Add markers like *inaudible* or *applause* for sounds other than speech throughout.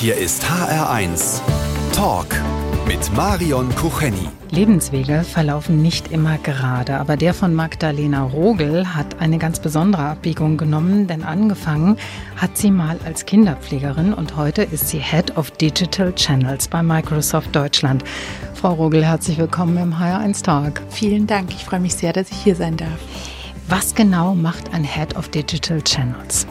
Hier ist HR1 Talk mit Marion Kucheni. Lebenswege verlaufen nicht immer gerade, aber der von Magdalena Rogel hat eine ganz besondere Abbiegung genommen, denn angefangen hat sie mal als Kinderpflegerin und heute ist sie Head of Digital Channels bei Microsoft Deutschland. Frau Rogel, herzlich willkommen im HR1 Tag. Vielen Dank, ich freue mich sehr, dass ich hier sein darf. Was genau macht ein Head of Digital Channels?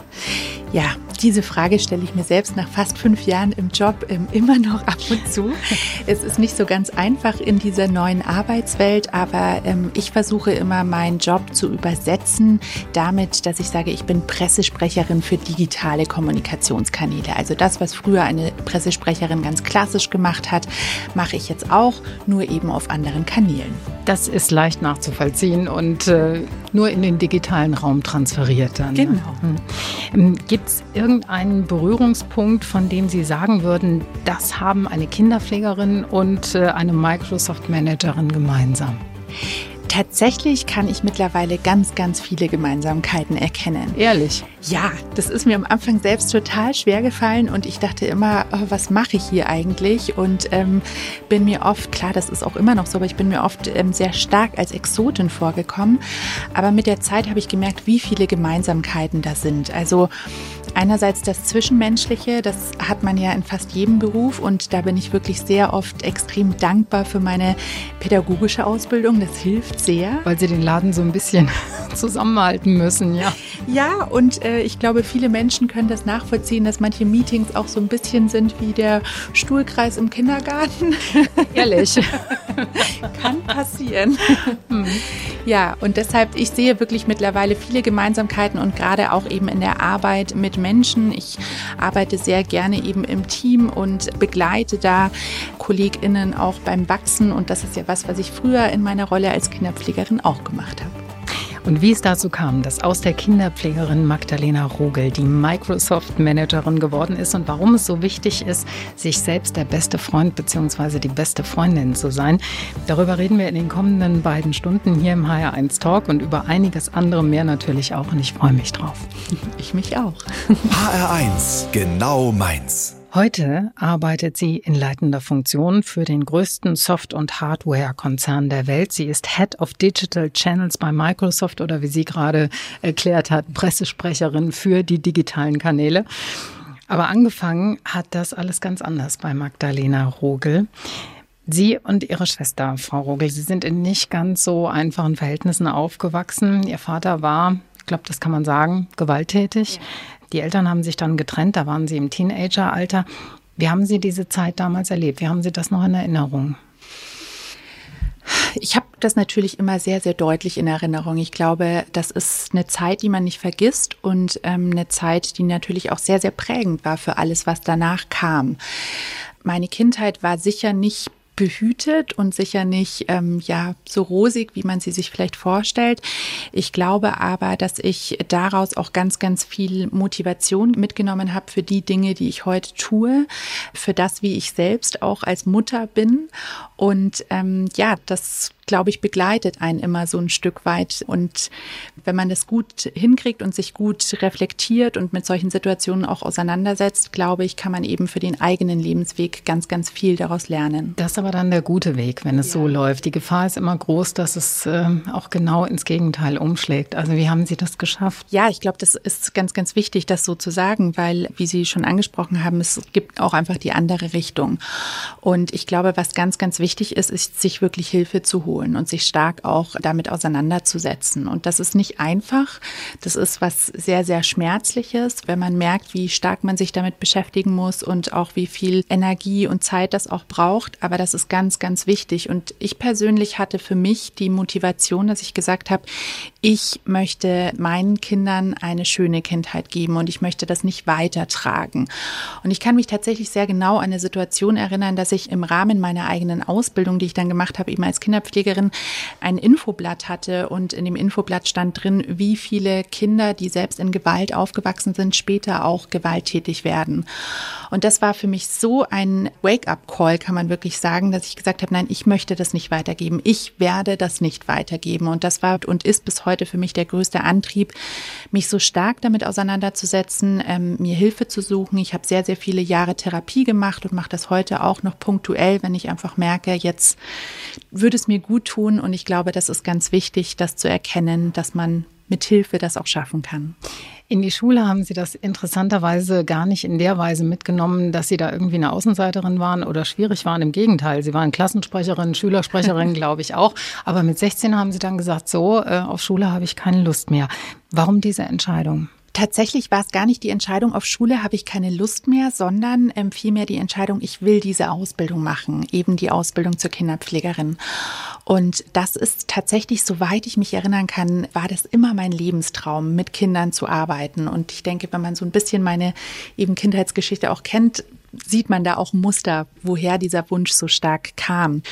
Ja, diese Frage stelle ich mir selbst nach fast fünf Jahren im Job ähm, immer noch ab und zu. *laughs* Es ist nicht so ganz einfach in dieser neuen Arbeitswelt, aber ähm, ich versuche immer meinen Job zu übersetzen damit, dass ich sage, ich bin Pressesprecherin für digitale Kommunikationskanäle. Also das, was früher eine Pressesprecherin ganz klassisch gemacht hat, mache ich jetzt auch, nur eben auf anderen Kanälen. Das ist leicht nachzuvollziehen und äh, nur in den digitalen Raum transferiert dann. Genau. Hm. Gibt es irgendeinen Berührungspunkt, von dem Sie sagen würden, das haben eine Kinderpflegerin und äh, eine Microsoft-Managerin gemeinsam? Tatsächlich kann ich mittlerweile ganz, ganz viele Gemeinsamkeiten erkennen. Ehrlich? Ja, das ist mir am Anfang selbst total schwer gefallen und ich dachte immer, oh, was mache ich hier eigentlich? Und ähm, bin mir oft, klar, das ist auch immer noch so, aber ich bin mir oft ähm, sehr stark als Exotin vorgekommen. Aber mit der Zeit habe ich gemerkt, wie viele Gemeinsamkeiten da sind. Also Einerseits das Zwischenmenschliche, das hat man ja in fast jedem Beruf und da bin ich wirklich sehr oft extrem dankbar für meine pädagogische Ausbildung. Das hilft sehr. Weil Sie den Laden so ein bisschen zusammenhalten müssen, ja. Ja, und äh, ich glaube, viele Menschen können das nachvollziehen, dass manche Meetings auch so ein bisschen sind wie der Stuhlkreis im Kindergarten. *laughs* Ehrlich. *laughs* Kann passieren. Hm. Ja, und deshalb, ich sehe wirklich mittlerweile viele Gemeinsamkeiten und gerade auch eben in der Arbeit mit Menschen. Ich arbeite sehr gerne eben im Team und begleite da KollegInnen auch beim Wachsen. Und das ist ja was, was ich früher in meiner Rolle als Kinderpflegerin auch gemacht habe. Und wie es dazu kam, dass aus der Kinderpflegerin Magdalena Rogel die Microsoft-Managerin geworden ist und warum es so wichtig ist, sich selbst der beste Freund bzw. die beste Freundin zu sein, darüber reden wir in den kommenden beiden Stunden hier im HR1 Talk und über einiges andere mehr natürlich auch. Und ich freue mich drauf. Ich mich auch. *laughs* HR1, genau meins. Heute arbeitet sie in leitender Funktion für den größten Soft- und Hardware-Konzern der Welt. Sie ist Head of Digital Channels bei Microsoft oder wie sie gerade erklärt hat, Pressesprecherin für die digitalen Kanäle. Aber angefangen hat das alles ganz anders bei Magdalena Rogel. Sie und Ihre Schwester, Frau Rogel, Sie sind in nicht ganz so einfachen Verhältnissen aufgewachsen. Ihr Vater war, glaube, das kann man sagen, gewalttätig. Ja. Die Eltern haben sich dann getrennt, da waren sie im Teenageralter. Wie haben Sie diese Zeit damals erlebt? Wie haben Sie das noch in Erinnerung? Ich habe das natürlich immer sehr, sehr deutlich in Erinnerung. Ich glaube, das ist eine Zeit, die man nicht vergisst und ähm, eine Zeit, die natürlich auch sehr, sehr prägend war für alles, was danach kam. Meine Kindheit war sicher nicht behütet und sicher nicht ähm, ja so rosig, wie man sie sich vielleicht vorstellt. Ich glaube aber, dass ich daraus auch ganz, ganz viel Motivation mitgenommen habe für die Dinge, die ich heute tue, für das, wie ich selbst auch als Mutter bin. Und ähm, ja, das glaube ich, begleitet einen immer so ein Stück weit. Und wenn man das gut hinkriegt und sich gut reflektiert und mit solchen Situationen auch auseinandersetzt, glaube ich, kann man eben für den eigenen Lebensweg ganz, ganz viel daraus lernen. Das ist aber dann der gute Weg, wenn es ja. so läuft. Die Gefahr ist immer groß, dass es äh, auch genau ins Gegenteil umschlägt. Also wie haben Sie das geschafft? Ja, ich glaube, das ist ganz, ganz wichtig, das so zu sagen, weil, wie Sie schon angesprochen haben, es gibt auch einfach die andere Richtung. Und ich glaube, was ganz, ganz wichtig ist, ist, sich wirklich Hilfe zu holen holen und sich stark auch damit auseinanderzusetzen. Und das ist nicht einfach. Das ist was sehr, sehr Schmerzliches, wenn man merkt, wie stark man sich damit beschäftigen muss und auch wie viel Energie und Zeit das auch braucht. Aber das ist ganz, ganz wichtig. Und ich persönlich hatte für mich die Motivation, dass ich gesagt habe, ich möchte meinen Kindern eine schöne Kindheit geben und ich möchte das nicht weitertragen. Und ich kann mich tatsächlich sehr genau an eine Situation erinnern, dass ich im Rahmen meiner eigenen Ausbildung, die ich dann gemacht habe, eben als Kinderpflegerin, Kinderpflegerin ein Infoblatt hatte und in dem Infoblatt stand drin, wie viele Kinder, die selbst in Gewalt aufgewachsen sind, später auch gewalttätig werden. Und das war für mich so ein Wake-up-Call, kann man wirklich sagen, dass ich gesagt habe, nein, ich möchte das nicht weitergeben. Ich werde das nicht weitergeben. Und das war und ist bis heute für mich der größte Antrieb, mich so stark damit auseinanderzusetzen, ähm, mir Hilfe zu suchen. Ich habe sehr, sehr viele Jahre Therapie gemacht und mache das heute auch noch punktuell, wenn ich einfach merke, jetzt würde es mir gut tun. Und ich glaube, das ist ganz wichtig, das zu erkennen, dass man mit Hilfe das auch schaffen kann. In die Schule haben Sie das interessanterweise gar nicht in der Weise mitgenommen, dass Sie da irgendwie eine Außenseiterin waren oder schwierig waren. Im Gegenteil, Sie waren Klassensprecherin, Schülersprecherin, *laughs* glaube ich auch. Aber mit 16 haben Sie dann gesagt, so, äh, auf Schule habe ich keine Lust mehr. Warum diese Entscheidung? Tatsächlich war es gar nicht die Entscheidung, auf Schule habe ich keine Lust mehr, sondern ähm, vielmehr die Entscheidung, ich will diese Ausbildung machen, eben die Ausbildung zur Kinderpflegerin. Und das ist tatsächlich, soweit ich mich erinnern kann, war das immer mein Lebenstraum, mit Kindern zu arbeiten. Und ich denke, wenn man so ein bisschen meine eben Kindheitsgeschichte auch kennt, sieht man da auch Muster, woher dieser Wunsch so stark kam.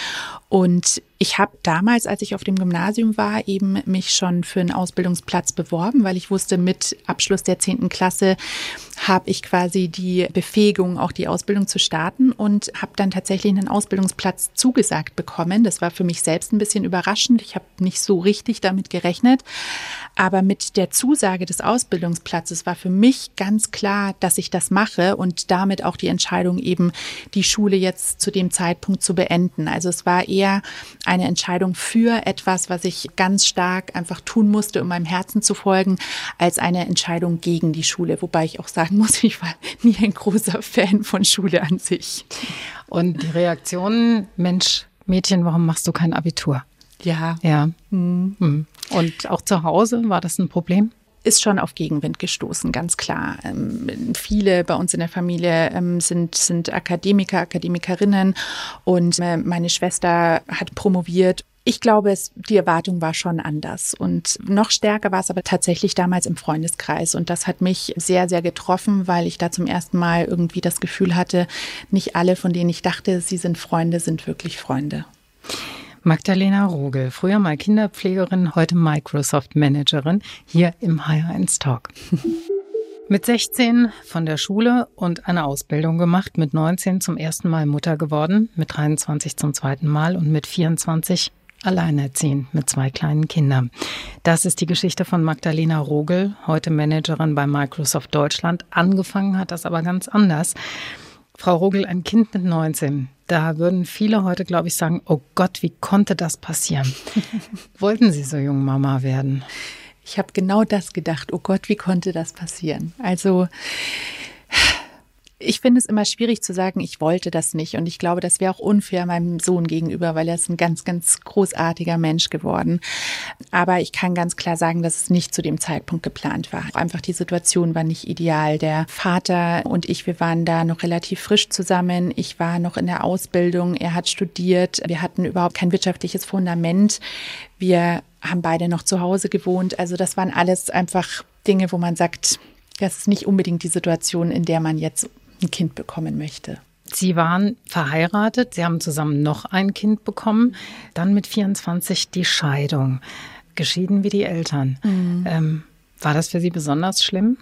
Und ich habe damals, als ich auf dem Gymnasium war, eben mich schon für einen Ausbildungsplatz beworben, weil ich wusste, mit Abschluss der zehnten Klasse habe ich quasi die Befähigung, auch die Ausbildung zu starten und habe dann tatsächlich einen Ausbildungsplatz zugesagt bekommen. Das war für mich selbst ein bisschen überraschend. Ich habe nicht so richtig damit gerechnet. Aber mit der Zusage des Ausbildungsplatzes war für mich ganz klar, dass ich das mache und damit auch die Entscheidung eben, die Schule jetzt zu dem Zeitpunkt zu beenden. Also es war eher eine Entscheidung für etwas, was ich ganz stark einfach tun musste, um meinem Herzen zu folgen, als eine Entscheidung gegen die Schule. Wobei ich auch sagen *laughs* muss, ich war nie ein großer Fan von Schule an sich. Und die Reaktion, Mensch, Mädchen, warum machst du kein Abitur? Ja. Ja. Mhm. Und auch zu Hause war das ein Problem? Ist schon auf Gegenwind gestoßen, ganz klar. Ähm, viele bei uns in der Familie ähm, sind, sind Akademiker, Akademikerinnen und äh, meine Schwester hat promoviert. Ich glaube, es, die Erwartung war schon anders. Und noch stärker war es aber tatsächlich damals im Freundeskreis. Und das hat mich sehr, sehr getroffen, weil ich da zum ersten Mal irgendwie das Gefühl hatte, nicht alle, von denen ich dachte, sie sind Freunde, sind wirklich Freunde. Magdalena Rogel, früher mal Kinderpflegerin, heute Microsoft Managerin, hier im HR1 Talk. *laughs* Mit 16 von der Schule und eine Ausbildung gemacht, mit 19 zum ersten Mal Mutter geworden, mit 23 zum zweiten Mal und mit 24 alleinerziehend mit zwei kleinen Kindern. Das ist die Geschichte von Magdalena Rogel, heute Managerin bei Microsoft Deutschland. Angefangen hat das aber ganz anders. Frau Rogel, ein Kind mit 19, da würden viele heute, glaube ich, sagen, oh Gott, wie konnte das passieren? *laughs* Wollten Sie so jung Mama werden? Ich habe genau das gedacht, oh Gott, wie konnte das passieren? Also ich finde es immer schwierig zu sagen, ich wollte das nicht. Und ich glaube, das wäre auch unfair meinem Sohn gegenüber, weil er ist ein ganz, ganz großartiger Mensch geworden. Aber ich kann ganz klar sagen, dass es nicht zu dem Zeitpunkt geplant war. Einfach die Situation war nicht ideal. Der Vater und ich, wir waren da noch relativ frisch zusammen. Ich war noch in der Ausbildung. Er hat studiert. Wir hatten überhaupt kein wirtschaftliches Fundament. Wir haben beide noch zu Hause gewohnt. Also das waren alles einfach Dinge, wo man sagt, das ist nicht unbedingt die Situation, in der man jetzt ein Kind bekommen möchte. Sie waren verheiratet, Sie haben zusammen noch ein Kind bekommen, dann mit 24 die Scheidung, geschieden wie die Eltern. Mhm. Ähm, war das für Sie besonders schlimm?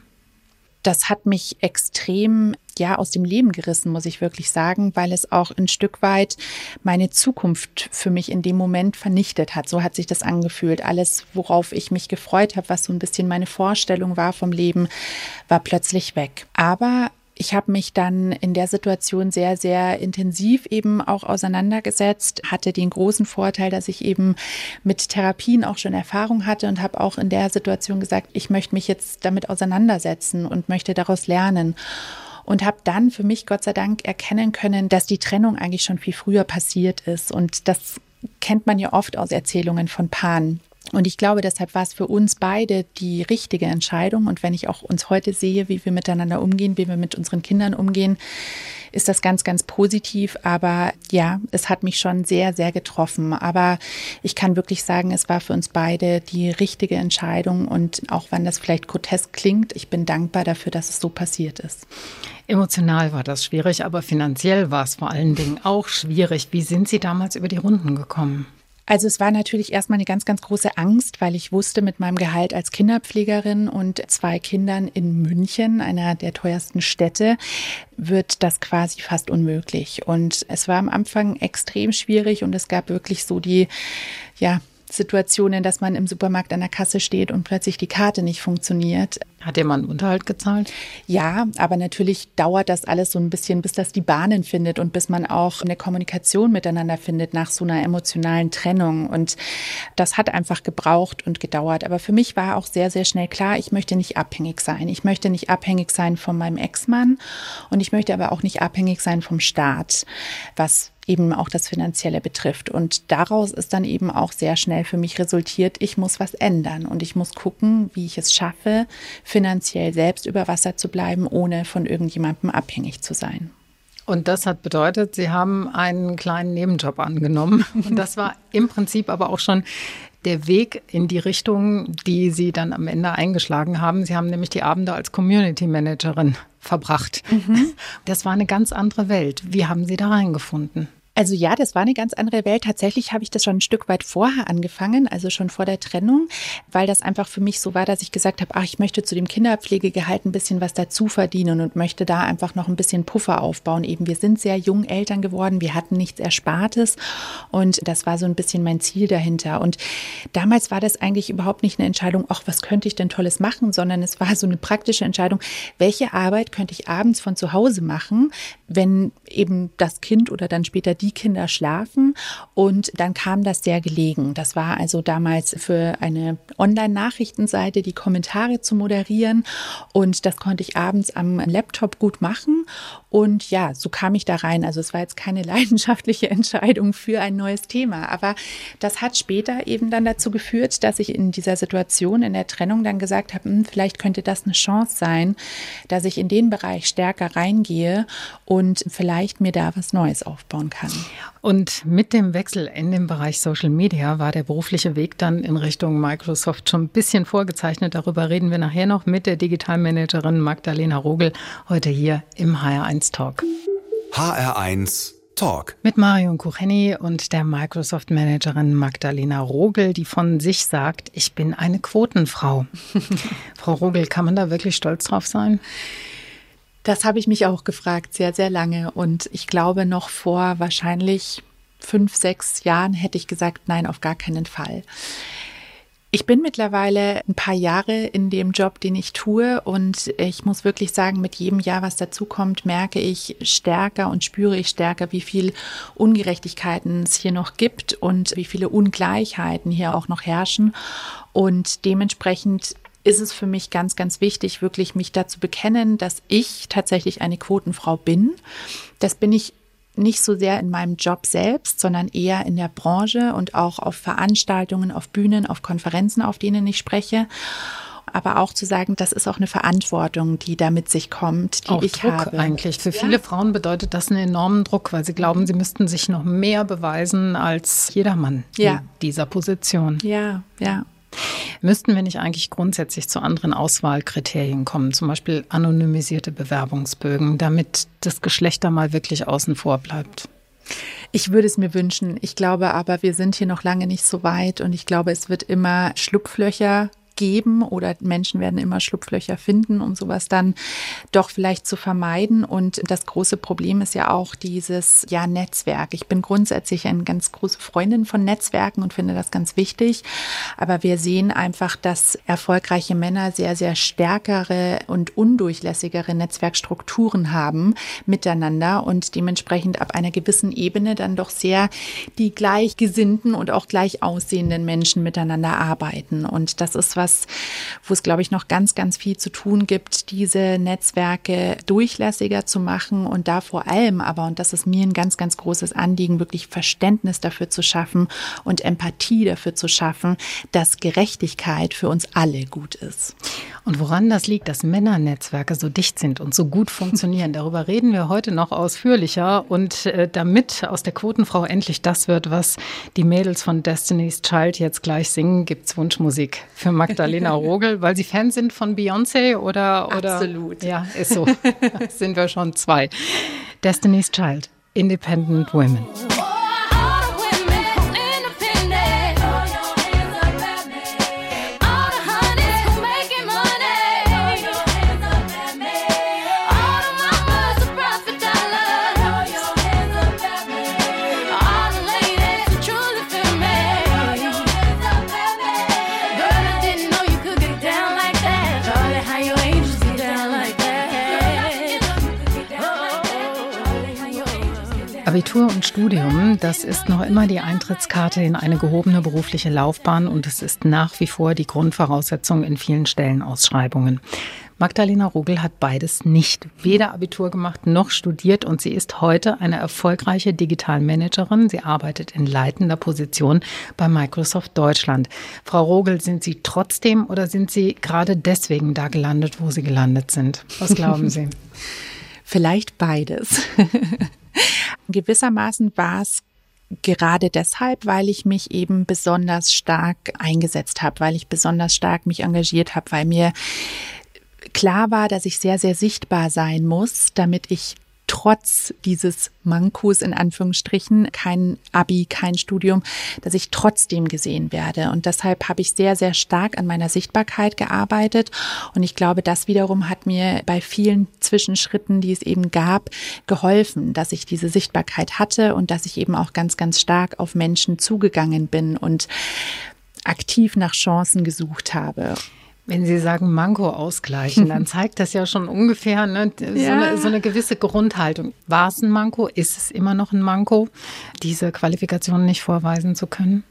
Das hat mich extrem ja aus dem Leben gerissen, muss ich wirklich sagen, weil es auch ein Stück weit meine Zukunft für mich in dem Moment vernichtet hat. So hat sich das angefühlt. Alles, worauf ich mich gefreut habe, was so ein bisschen meine Vorstellung war vom Leben, war plötzlich weg. Aber ich habe mich dann in der Situation sehr, sehr intensiv eben auch auseinandergesetzt, hatte den großen Vorteil, dass ich eben mit Therapien auch schon Erfahrung hatte und habe auch in der Situation gesagt, ich möchte mich jetzt damit auseinandersetzen und möchte daraus lernen und habe dann für mich Gott sei Dank erkennen können, dass die Trennung eigentlich schon viel früher passiert ist und das kennt man ja oft aus Erzählungen von Paaren. Und ich glaube, deshalb war es für uns beide die richtige Entscheidung. Und wenn ich auch uns heute sehe, wie wir miteinander umgehen, wie wir mit unseren Kindern umgehen, ist das ganz, ganz positiv. Aber ja, es hat mich schon sehr, sehr getroffen. Aber ich kann wirklich sagen, es war für uns beide die richtige Entscheidung. Und auch wenn das vielleicht grotesk klingt, ich bin dankbar dafür, dass es so passiert ist. Emotional war das schwierig, aber finanziell war es vor allen Dingen auch schwierig. Wie sind Sie damals über die Runden gekommen? Also es war natürlich erstmal eine ganz, ganz große Angst, weil ich wusste, mit meinem Gehalt als Kinderpflegerin und zwei Kindern in München, einer der teuersten Städte, wird das quasi fast unmöglich. Und es war am Anfang extrem schwierig und es gab wirklich so die, ja, Situationen, dass man im Supermarkt an der Kasse steht und plötzlich die Karte nicht funktioniert. Hat einen Unterhalt gezahlt? Ja, aber natürlich dauert das alles so ein bisschen, bis das die Bahnen findet und bis man auch eine Kommunikation miteinander findet nach so einer emotionalen Trennung. Und das hat einfach gebraucht und gedauert. Aber für mich war auch sehr, sehr schnell klar, ich möchte nicht abhängig sein. Ich möchte nicht abhängig sein von meinem Ex-Mann und ich möchte aber auch nicht abhängig sein vom Staat, was eben auch das Finanzielle betrifft. Und daraus ist dann eben auch sehr schnell für mich resultiert, ich muss was ändern und ich muss gucken, wie ich es schaffe, finanziell selbst über Wasser zu bleiben, ohne von irgendjemandem abhängig zu sein. Und das hat bedeutet, Sie haben einen kleinen Nebenjob angenommen. *laughs* Und das war im Prinzip aber auch schon der Weg in die Richtung, die Sie dann am Ende eingeschlagen haben. Sie haben nämlich die Abende als Community Managerin verbracht. Mhm. Das war eine ganz andere Welt. Wie haben Sie da reingefunden? Also ja, das war eine ganz andere Welt. Tatsächlich habe ich das schon ein Stück weit vorher angefangen, also schon vor der Trennung, weil das einfach für mich so war, dass ich gesagt habe, ach, ich möchte zu dem Kinderpflegegehalt ein bisschen was dazu verdienen und möchte da einfach noch ein bisschen Puffer aufbauen. Eben, wir sind sehr jung Eltern geworden, wir hatten nichts Erspartes und das war so ein bisschen mein Ziel dahinter. Und damals war das eigentlich überhaupt nicht eine Entscheidung, ach, was könnte ich denn Tolles machen, sondern es war so eine praktische Entscheidung, welche Arbeit könnte ich abends von zu Hause machen, wenn eben das Kind oder dann später die Kinder schlafen. Und dann kam das sehr gelegen. Das war also damals für eine Online-Nachrichtenseite, die Kommentare zu moderieren. Und das konnte ich abends am Laptop gut machen. Und ja, so kam ich da rein. Also es war jetzt keine *laughs* leidenschaftliche Entscheidung für ein neues Thema. Aber das hat später eben dann dazu geführt, dass ich in dieser Situation, in der Trennung dann gesagt habe, hm, vielleicht könnte das eine Chance sein, dass ich in den Bereich stärker reingehe und vielleicht mir da was Neues aufbauen kann. Und mit dem Wechsel in den Bereich Social Media war der berufliche Weg dann in Richtung Microsoft schon ein bisschen vorgezeichnet. Darüber reden wir nachher noch mit der Digitalmanagerin Magdalena Rogel heute hier im HR1 Talk. HR1 Talk. Mit Marion Kucheni und der Microsoft Managerin Magdalena Rogel, die von sich sagt, ich bin eine Quotenfrau. *laughs* Frau Rogel, kann man da wirklich stolz drauf sein? Das habe ich mich auch gefragt, sehr, sehr lange. Und ich glaube, noch vor wahrscheinlich fünf, sechs Jahren hätte ich gesagt, nein, auf gar keinen Fall. Ich bin mittlerweile ein paar Jahre in dem Job, den ich tue und ich muss wirklich sagen, mit jedem Jahr, was dazukommt, merke ich stärker und spüre ich stärker, wie viel Ungerechtigkeiten es hier noch gibt und wie viele Ungleichheiten hier auch noch herrschen. Und dementsprechend ist es für mich ganz, ganz wichtig, wirklich mich dazu bekennen, dass ich tatsächlich eine Quotenfrau bin. Das bin ich nicht so sehr in meinem Job selbst, sondern eher in der Branche und auch auf Veranstaltungen, auf Bühnen, auf Konferenzen, auf denen ich spreche. Aber auch zu sagen, das ist auch eine Verantwortung, die da mit sich kommt, die auch ich Druck habe. Eigentlich für viele Frauen bedeutet das einen enormen Druck, weil sie glauben, sie müssten sich noch mehr beweisen als jedermann ja. in dieser Position. Ja, ja. Müssten wir nicht eigentlich grundsätzlich zu anderen Auswahlkriterien kommen, zum Beispiel anonymisierte Bewerbungsbögen, damit das Geschlecht da mal wirklich außen vor bleibt? Ich würde es mir wünschen. Ich glaube aber, wir sind hier noch lange nicht so weit und ich glaube, es wird immer Schlupflöcher geben oder Menschen werden immer Schlupflöcher finden, um sowas dann doch vielleicht zu vermeiden. Und das große Problem ist ja auch dieses ja Netzwerk. Ich bin grundsätzlich eine ganz große Freundin von Netzwerken und finde das ganz wichtig. Aber wir sehen einfach, dass erfolgreiche Männer sehr, sehr stärkere und undurchlässigere Netzwerkstrukturen haben miteinander und dementsprechend ab einer gewissen Ebene dann doch sehr die gleichgesinnten und auch gleich aussehenden Menschen miteinander arbeiten. Und das ist was, was, wo es, glaube ich, noch ganz, ganz viel zu tun gibt, diese Netzwerke durchlässiger zu machen und da vor allem aber, und das ist mir ein ganz, ganz großes Anliegen, wirklich Verständnis dafür zu schaffen und Empathie dafür zu schaffen, dass Gerechtigkeit für uns alle gut ist. Und woran das liegt, dass Männernetzwerke so dicht sind und so gut funktionieren, *laughs* darüber reden wir heute noch ausführlicher. Und äh, damit aus der Quotenfrau endlich das wird, was die Mädels von Destiny's Child jetzt gleich singen, gibt es Wunschmusik für Magdalena. Magdalena Rogel, weil Sie Fan sind von Beyoncé oder, oder? Absolut. Ja, ist so. *laughs* sind wir schon zwei. Destiny's Child, Independent Women. Studium, das ist noch immer die Eintrittskarte in eine gehobene berufliche Laufbahn und es ist nach wie vor die Grundvoraussetzung in vielen Stellenausschreibungen. Magdalena Rogel hat beides nicht, weder Abitur gemacht noch studiert und sie ist heute eine erfolgreiche Digitalmanagerin. Sie arbeitet in leitender Position bei Microsoft Deutschland. Frau Rogel, sind Sie trotzdem oder sind Sie gerade deswegen da gelandet, wo Sie gelandet sind? Was glauben Sie? *laughs* Vielleicht beides. *laughs* *laughs* Gewissermaßen war es gerade deshalb, weil ich mich eben besonders stark eingesetzt habe, weil ich besonders stark mich engagiert habe, weil mir klar war, dass ich sehr, sehr sichtbar sein muss, damit ich trotz dieses Mankos in Anführungsstrichen, kein Abi, kein Studium, dass ich trotzdem gesehen werde. Und deshalb habe ich sehr, sehr stark an meiner Sichtbarkeit gearbeitet. Und ich glaube, das wiederum hat mir bei vielen Zwischenschritten, die es eben gab, geholfen, dass ich diese Sichtbarkeit hatte und dass ich eben auch ganz, ganz stark auf Menschen zugegangen bin und aktiv nach Chancen gesucht habe. Wenn Sie sagen Manko ausgleichen, dann *laughs* zeigt das ja schon ungefähr ne, so, ja. eine, so, eine, gewisse Grundhaltung. War es ein Manko? Ist es immer noch ein Manko, diese Qualifikation nicht vorweisen zu können?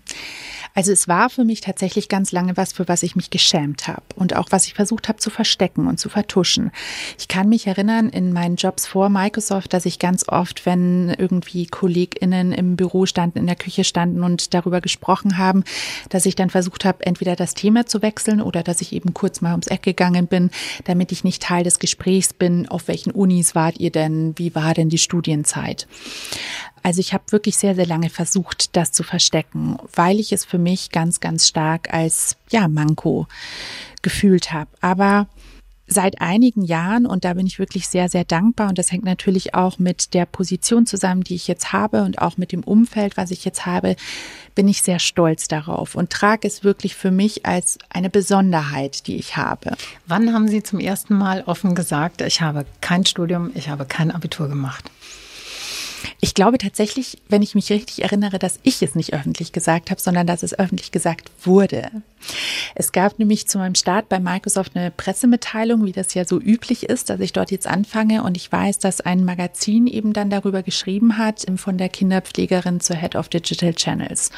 Also es war für mich tatsächlich ganz lange was, für was ich mich geschämt habe und auch was ich versucht habe zu verstecken und zu vertuschen. Ich kann mich erinnern in meinen Jobs vor Microsoft, dass ich ganz oft, wenn irgendwie KollegInnen im Büro standen, in der Küche standen und darüber gesprochen haben, dass ich dann versucht habe, entweder das Thema zu wechseln oder dass ich eben kurz mal ums Eck gegangen bin, damit ich nicht Teil des Gesprächs bin. Auf welchen Unis wart ihr denn? Wie war denn die Studienzeit? Also ich habe wirklich sehr, sehr lange versucht, das zu verstecken, weil ich es für mich ganz, ganz stark als ja, Manko gefühlt habe. Aber seit einigen Jahren, und da bin ich wirklich sehr, sehr dankbar, und das hängt natürlich auch mit der Position zusammen, die ich jetzt habe und auch mit dem Umfeld, was ich jetzt habe, bin ich sehr stolz darauf und trage es wirklich für mich als eine Besonderheit, die ich habe. Wann haben Sie zum ersten Mal offen gesagt, ich habe kein Studium, ich habe kein Abitur gemacht? Ich glaube tatsächlich, wenn ich mich richtig erinnere, dass ich es nicht öffentlich gesagt habe, sondern dass es öffentlich gesagt wurde. Es gab nämlich zu meinem Start bei Microsoft eine Pressemitteilung, wie das ja so üblich ist, dass ich dort jetzt anfange. Und ich weiß, dass ein Magazin eben dann darüber geschrieben hat, von der Kinderpflegerin zur Head of Digital Channels.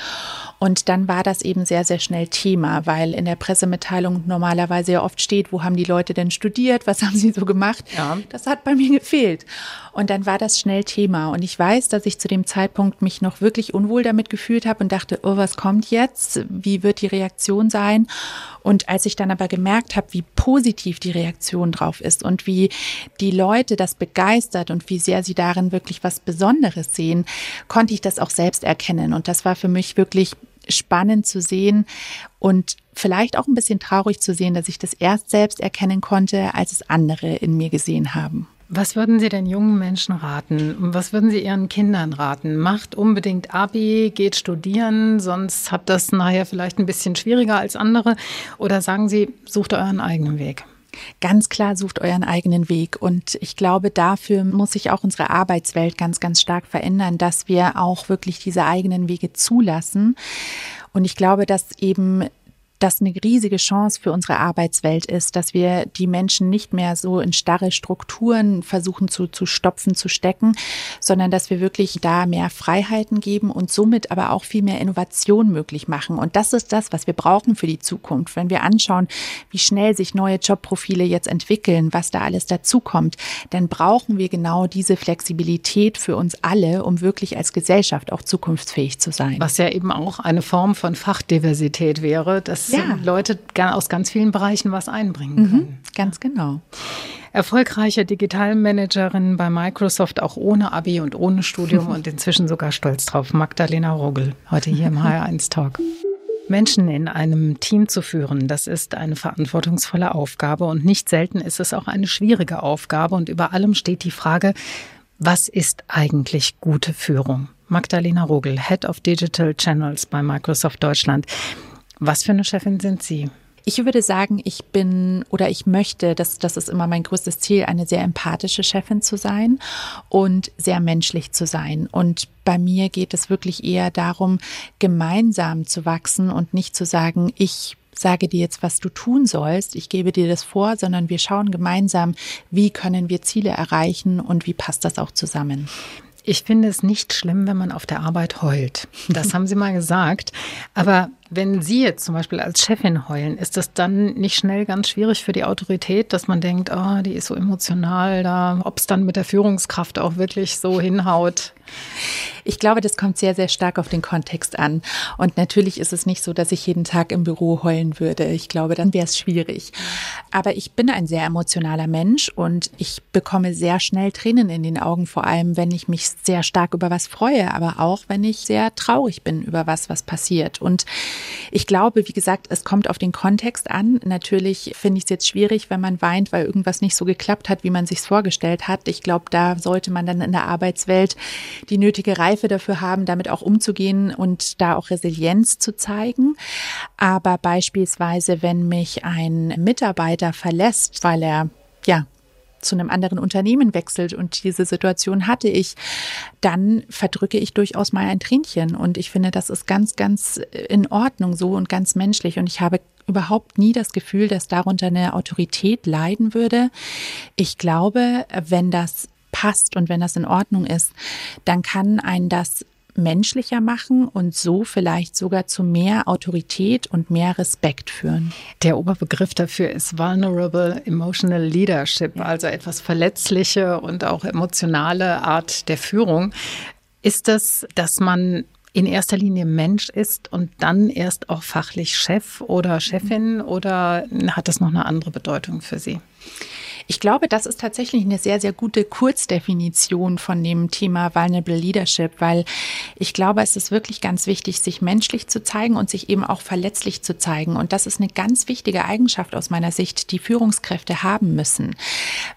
Und dann war das eben sehr, sehr schnell Thema, weil in der Pressemitteilung normalerweise ja oft steht, wo haben die Leute denn studiert, was *laughs* haben sie so gemacht. Ja. Das hat bei mir gefehlt. Und dann war das schnell Thema. Und ich weiß, dass ich zu dem Zeitpunkt mich noch wirklich unwohl damit gefühlt habe und dachte, oh, was kommt jetzt? Wie wird die Reaktion sein? Und als ich dann aber gemerkt habe, wie positiv die Reaktion drauf ist und wie die Leute das begeistert und wie sehr sie darin wirklich was Besonderes sehen, konnte ich das auch selbst erkennen. Und das war für mich wirklich spannend zu sehen und vielleicht auch ein bisschen traurig zu sehen, dass ich das erst selbst erkennen konnte, als es andere in mir gesehen haben. Was würden Sie denn jungen Menschen raten? Was würden Sie Ihren Kindern raten? Macht unbedingt Abi, geht studieren, sonst habt das nachher vielleicht ein bisschen schwieriger als andere. Oder sagen Sie, sucht euren eigenen Weg? Ganz klar sucht euren eigenen Weg. Und ich glaube, dafür muss sich auch unsere Arbeitswelt ganz, ganz stark verändern, dass wir auch wirklich diese eigenen Wege zulassen. Und ich glaube, dass eben das eine riesige Chance für unsere Arbeitswelt ist, dass wir die Menschen nicht mehr so in starre Strukturen versuchen zu, zu stopfen, zu stecken, sondern dass wir wirklich da mehr Freiheiten geben und somit aber auch viel mehr Innovation möglich machen. Und das ist das, was wir brauchen für die Zukunft. Wenn wir anschauen, wie schnell sich neue Jobprofile jetzt entwickeln, was da alles dazukommt, dann brauchen wir genau diese Flexibilität für uns alle, um wirklich als Gesellschaft auch zukunftsfähig zu sein. Was ja eben auch eine Form von Fachdiversität wäre, dass ja. Leute aus ganz vielen Bereichen was einbringen mhm, können. Mhm, ganz genau. Erfolgreiche Digitalmanagerin bei Microsoft, auch ohne Abi und ohne Studium *laughs* und inzwischen sogar stolz drauf. Magdalena Rogel, heute hier im HR1 Talk. Menschen in einem Team zu führen, das ist eine verantwortungsvolle Aufgabe und nicht selten ist es auch eine schwierige Aufgabe und über allem steht die Frage, was ist eigentlich gute Führung? Magdalena Rogel, Head of Digital Channels bei Microsoft Deutschland. Was für eine Chefin sind Sie? Ich würde sagen, ich bin oder ich möchte, das, das ist immer mein größtes Ziel, eine sehr empathische Chefin zu sein und sehr menschlich zu sein. Und bei mir geht es wirklich eher darum, gemeinsam zu wachsen und nicht zu sagen, ich sage dir jetzt, was du tun sollst, ich gebe dir das vor, sondern wir schauen gemeinsam, wie können wir Ziele erreichen und wie passt das auch zusammen. Ich finde es nicht schlimm, wenn man auf der Arbeit heult. Das haben Sie mal gesagt. Aber wenn Sie jetzt zum Beispiel als Chefin heulen, ist das dann nicht schnell ganz schwierig für die Autorität, dass man denkt, oh, die ist so emotional da, ob es dann mit der Führungskraft auch wirklich so hinhaut? Ich glaube, das kommt sehr, sehr stark auf den Kontext an. Und natürlich ist es nicht so, dass ich jeden Tag im Büro heulen würde. Ich glaube, dann wäre es schwierig. Aber ich bin ein sehr emotionaler Mensch und ich bekomme sehr schnell Tränen in den Augen, vor allem wenn ich mich sehr stark über was freue, aber auch wenn ich sehr traurig bin über was, was passiert. Und ich glaube, wie gesagt, es kommt auf den Kontext an. Natürlich finde ich es jetzt schwierig, wenn man weint, weil irgendwas nicht so geklappt hat, wie man sich vorgestellt hat. Ich glaube, da sollte man dann in der Arbeitswelt die nötige Reife dafür haben, damit auch umzugehen und da auch Resilienz zu zeigen. Aber beispielsweise, wenn mich ein Mitarbeiter verlässt, weil er ja zu einem anderen Unternehmen wechselt und diese Situation hatte ich, dann verdrücke ich durchaus mal ein Tränchen. Und ich finde, das ist ganz, ganz in Ordnung so und ganz menschlich. Und ich habe überhaupt nie das Gefühl, dass darunter eine Autorität leiden würde. Ich glaube, wenn das passt und wenn das in Ordnung ist, dann kann ein das menschlicher machen und so vielleicht sogar zu mehr Autorität und mehr Respekt führen. Der Oberbegriff dafür ist Vulnerable Emotional Leadership, also etwas verletzliche und auch emotionale Art der Führung. Ist das, dass man in erster Linie Mensch ist und dann erst auch fachlich Chef oder Chefin oder hat das noch eine andere Bedeutung für Sie? Ich glaube, das ist tatsächlich eine sehr, sehr gute Kurzdefinition von dem Thema Vulnerable Leadership, weil ich glaube, es ist wirklich ganz wichtig, sich menschlich zu zeigen und sich eben auch verletzlich zu zeigen. Und das ist eine ganz wichtige Eigenschaft aus meiner Sicht, die Führungskräfte haben müssen,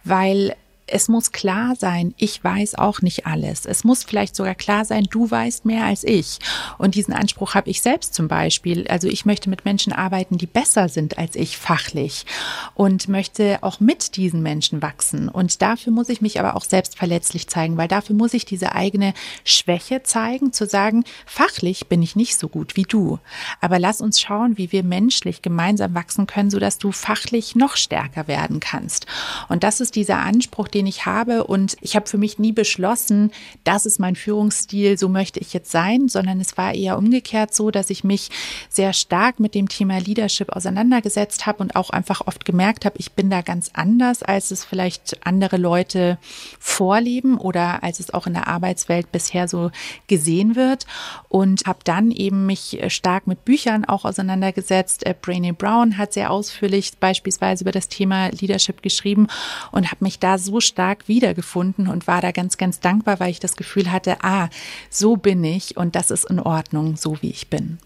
weil es muss klar sein, ich weiß auch nicht alles. Es muss vielleicht sogar klar sein, du weißt mehr als ich. Und diesen Anspruch habe ich selbst zum Beispiel. Also ich möchte mit Menschen arbeiten, die besser sind als ich fachlich und möchte auch mit diesen Menschen wachsen. Und dafür muss ich mich aber auch selbst verletzlich zeigen, weil dafür muss ich diese eigene Schwäche zeigen, zu sagen, fachlich bin ich nicht so gut wie du. Aber lass uns schauen, wie wir menschlich gemeinsam wachsen können, sodass du fachlich noch stärker werden kannst. Und das ist dieser Anspruch, den den ich habe. Und ich habe für mich nie beschlossen, das ist mein Führungsstil, so möchte ich jetzt sein, sondern es war eher umgekehrt so, dass ich mich sehr stark mit dem Thema Leadership auseinandergesetzt habe und auch einfach oft gemerkt habe, ich bin da ganz anders, als es vielleicht andere Leute vorleben oder als es auch in der Arbeitswelt bisher so gesehen wird. Und habe dann eben mich stark mit Büchern auch auseinandergesetzt. Äh, Brainy Brown hat sehr ausführlich beispielsweise über das Thema Leadership geschrieben und habe mich da so stark wiedergefunden und war da ganz, ganz dankbar, weil ich das Gefühl hatte, ah, so bin ich und das ist in Ordnung, so wie ich bin.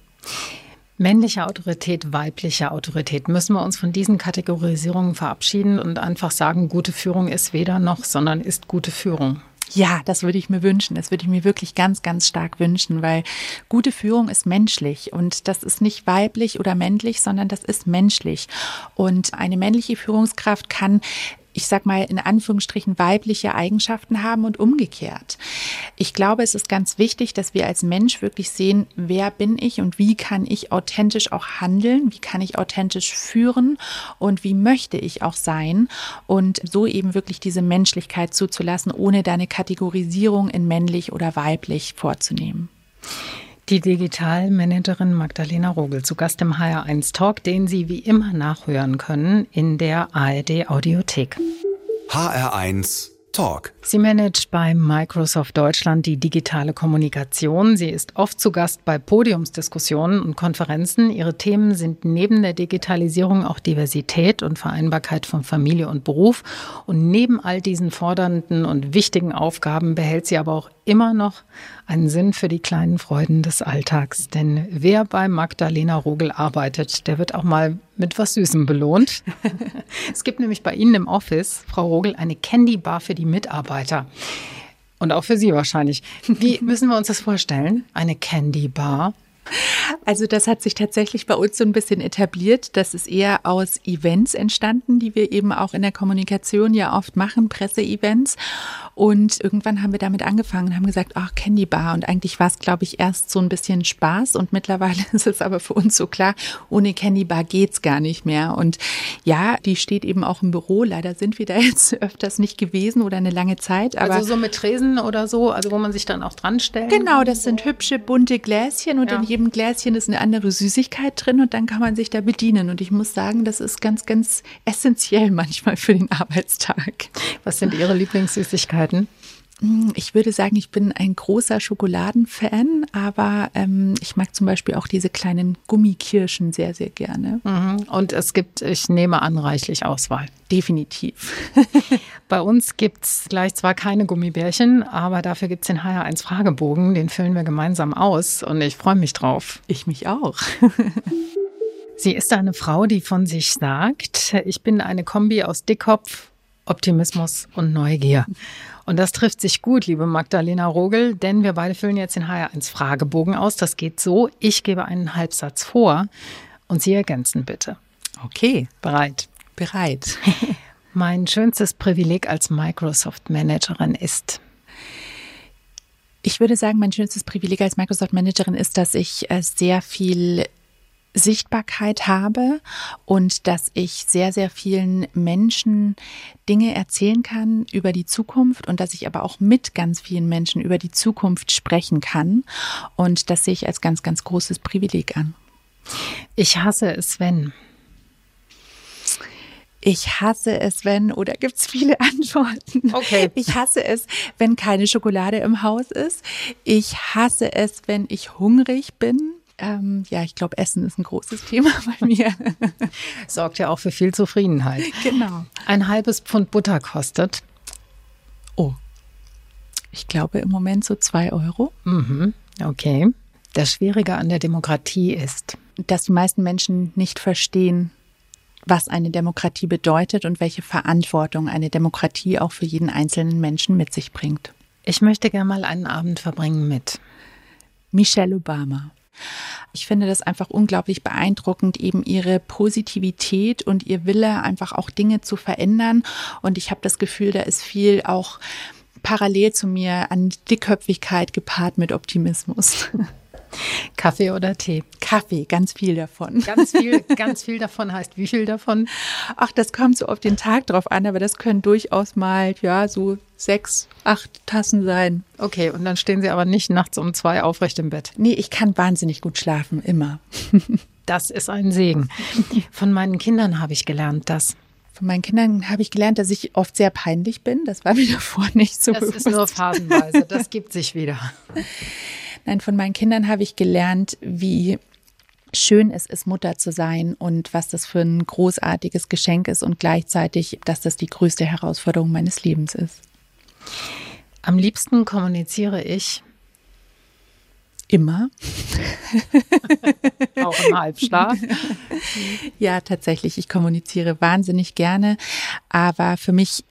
Männliche Autorität, weibliche Autorität. Müssen wir uns von diesen Kategorisierungen verabschieden und einfach sagen, gute Führung ist weder noch, sondern ist gute Führung? Ja, das würde ich mir wünschen. Das würde ich mir wirklich ganz, ganz stark wünschen, weil gute Führung ist menschlich und das ist nicht weiblich oder männlich, sondern das ist menschlich. Und eine männliche Führungskraft kann ich sag mal, in Anführungsstrichen weibliche Eigenschaften haben und umgekehrt. Ich glaube, es ist ganz wichtig, dass wir als Mensch wirklich sehen, wer bin ich und wie kann ich authentisch auch handeln, wie kann ich authentisch führen und wie möchte ich auch sein und so eben wirklich diese Menschlichkeit zuzulassen, ohne deine Kategorisierung in männlich oder weiblich vorzunehmen. Die Digitalmanagerin Magdalena Rogel zu Gast im HR1 Talk, den Sie wie immer nachhören können in der ARD Audiothek. HR1 Talk. Sie managt bei Microsoft Deutschland die digitale Kommunikation. Sie ist oft zu Gast bei Podiumsdiskussionen und Konferenzen. Ihre Themen sind neben der Digitalisierung auch Diversität und Vereinbarkeit von Familie und Beruf. Und neben all diesen fordernden und wichtigen Aufgaben behält sie aber auch immer noch einen Sinn für die kleinen Freuden des Alltags. Denn wer bei Magdalena Rogel arbeitet, der wird auch mal mit was Süßem belohnt. *laughs* es gibt nämlich bei Ihnen im Office, Frau Rogel, eine Candy Bar für die Mitarbeiter. Und auch für Sie wahrscheinlich. Wie *laughs* müssen wir uns das vorstellen? Eine Candy Bar? Also das hat sich tatsächlich bei uns so ein bisschen etabliert. Das ist eher aus Events entstanden, die wir eben auch in der Kommunikation ja oft machen, Presseevents. Und irgendwann haben wir damit angefangen und haben gesagt, ach, Candy Bar. Und eigentlich war es, glaube ich, erst so ein bisschen Spaß. Und mittlerweile *laughs* ist es aber für uns so klar, ohne Candy Bar geht's gar nicht mehr. Und ja, die steht eben auch im Büro. Leider sind wir da *laughs* jetzt öfters nicht gewesen oder eine lange Zeit. Aber also so mit Tresen oder so, also wo man sich dann auch dran stellt. Genau, das sind hübsche bunte Gläschen und ja. in jedem Gläschen ist eine andere Süßigkeit drin und dann kann man sich da bedienen. Und ich muss sagen, das ist ganz, ganz essentiell manchmal für den Arbeitstag. Was sind Ihre Lieblingssüßigkeiten? Hm, ich würde sagen, ich bin ein großer Schokoladenfan, aber ähm, ich mag zum Beispiel auch diese kleinen Gummikirschen sehr, sehr gerne. Mhm. Und es gibt, ich nehme an, reichlich Auswahl. Definitiv. *laughs* Bei uns gibt es gleich zwar keine Gummibärchen, aber dafür gibt es den HR1 Fragebogen. Den füllen wir gemeinsam aus und ich freue mich drauf. Ich mich auch. *laughs* Sie ist eine Frau, die von sich sagt, ich bin eine Kombi aus Dickkopf, Optimismus und Neugier. Und das trifft sich gut, liebe Magdalena Rogel, denn wir beide füllen jetzt den HR1 Fragebogen aus. Das geht so, ich gebe einen Halbsatz vor und Sie ergänzen bitte. Okay. Bereit? Bereit. *laughs* mein schönstes Privileg als Microsoft Managerin ist. Ich würde sagen, mein schönstes Privileg als Microsoft Managerin ist, dass ich äh, sehr viel Sichtbarkeit habe und dass ich sehr, sehr vielen Menschen Dinge erzählen kann über die Zukunft und dass ich aber auch mit ganz vielen Menschen über die Zukunft sprechen kann. Und das sehe ich als ganz, ganz großes Privileg an. Ich hasse es, wenn. Ich hasse es, wenn, oder gibt es viele *laughs* Antworten. Okay. Ich hasse es, wenn keine Schokolade im Haus ist. Ich hasse es, wenn ich hungrig bin. Ähm, ja, ich glaube, Essen ist ein großes Thema *laughs* bei mir. Sorgt ja auch für viel Zufriedenheit. Genau. Ein halbes Pfund Butter kostet. Oh. Ich glaube im Moment so zwei Euro. Mhm. Okay. Das Schwierige an der Demokratie ist, dass die meisten Menschen nicht verstehen, was eine Demokratie bedeutet und welche Verantwortung eine Demokratie auch für jeden einzelnen Menschen mit sich bringt. Ich möchte gerne mal einen Abend verbringen mit Michelle Obama. Ich finde das einfach unglaublich beeindruckend, eben ihre Positivität und ihr Wille, einfach auch Dinge zu verändern. Und ich habe das Gefühl, da ist viel auch parallel zu mir an Dickköpfigkeit gepaart mit Optimismus. *laughs* Kaffee oder Tee? Kaffee, ganz viel davon. Ganz viel, *laughs* ganz viel davon heißt wie viel davon? Ach, das kommt so auf den Tag drauf an, aber das können durchaus mal, ja, so sechs, acht Tassen sein. Okay, und dann stehen Sie aber nicht nachts um zwei aufrecht im Bett. Nee, ich kann wahnsinnig gut schlafen, immer. *laughs* Das ist ein Segen. Von meinen Kindern habe ich gelernt, dass von meinen Kindern habe ich gelernt, dass ich oft sehr peinlich bin. Das war mir *laughs* davor nicht so Das bewusst. ist nur phasenweise. Das gibt sich wieder. Nein, von meinen Kindern habe ich gelernt, wie schön es ist, Mutter zu sein und was das für ein großartiges Geschenk ist und gleichzeitig, dass das die größte Herausforderung meines Lebens ist. Am liebsten kommuniziere ich immer. *laughs* Auch im Halbschlaf. Ja, tatsächlich. Ich kommuniziere wahnsinnig gerne, aber für mich